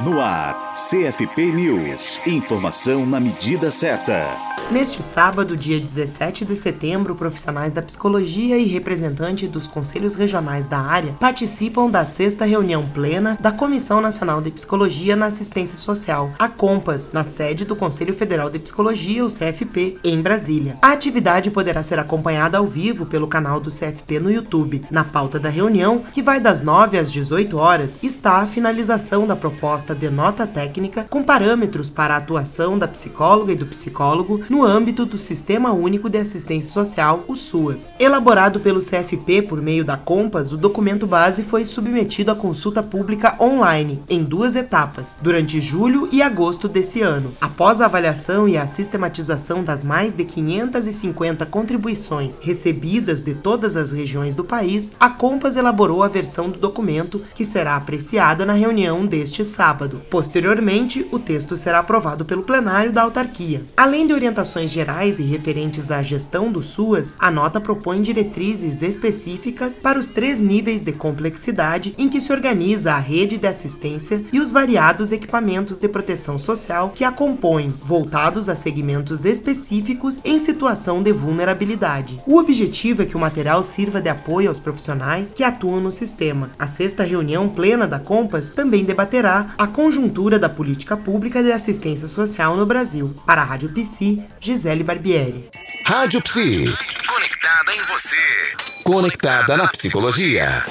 No ar, CFP News. Informação na medida certa. Neste sábado, dia 17 de setembro, profissionais da psicologia e representantes dos conselhos regionais da área participam da sexta reunião plena da Comissão Nacional de Psicologia na Assistência Social, a COMPAS, na sede do Conselho Federal de Psicologia, o CFP, em Brasília. A atividade poderá ser acompanhada ao vivo pelo canal do CFP no YouTube. Na pauta da reunião, que vai das 9 às 18 horas, está a finalização da proposta de nota técnica com parâmetros para a atuação da psicóloga e do psicólogo no âmbito do Sistema Único de Assistência Social, o SUAS. Elaborado pelo CFP por meio da Compas, o documento base foi submetido à consulta pública online, em duas etapas, durante julho e agosto desse ano. Após a avaliação e a sistematização das mais de 550 contribuições recebidas de todas as regiões do país, a Compas elaborou a versão do documento que será apreciada na reunião deste sábado. Posteriormente, o texto será aprovado pelo plenário da autarquia. Além de orientações gerais e referentes à gestão do SUAS, a nota propõe diretrizes específicas para os três níveis de complexidade em que se organiza a rede de assistência e os variados equipamentos de proteção social que a compõem, voltados a segmentos específicos em situação de vulnerabilidade. O objetivo é que o material sirva de apoio aos profissionais que atuam no sistema. A sexta reunião plena da Compas também debaterá a conjuntura da política pública de assistência social no Brasil. Para a Rádio PC, Gisele Barbieri. Rádio Psi. Conectada em você. Conectada na psicologia.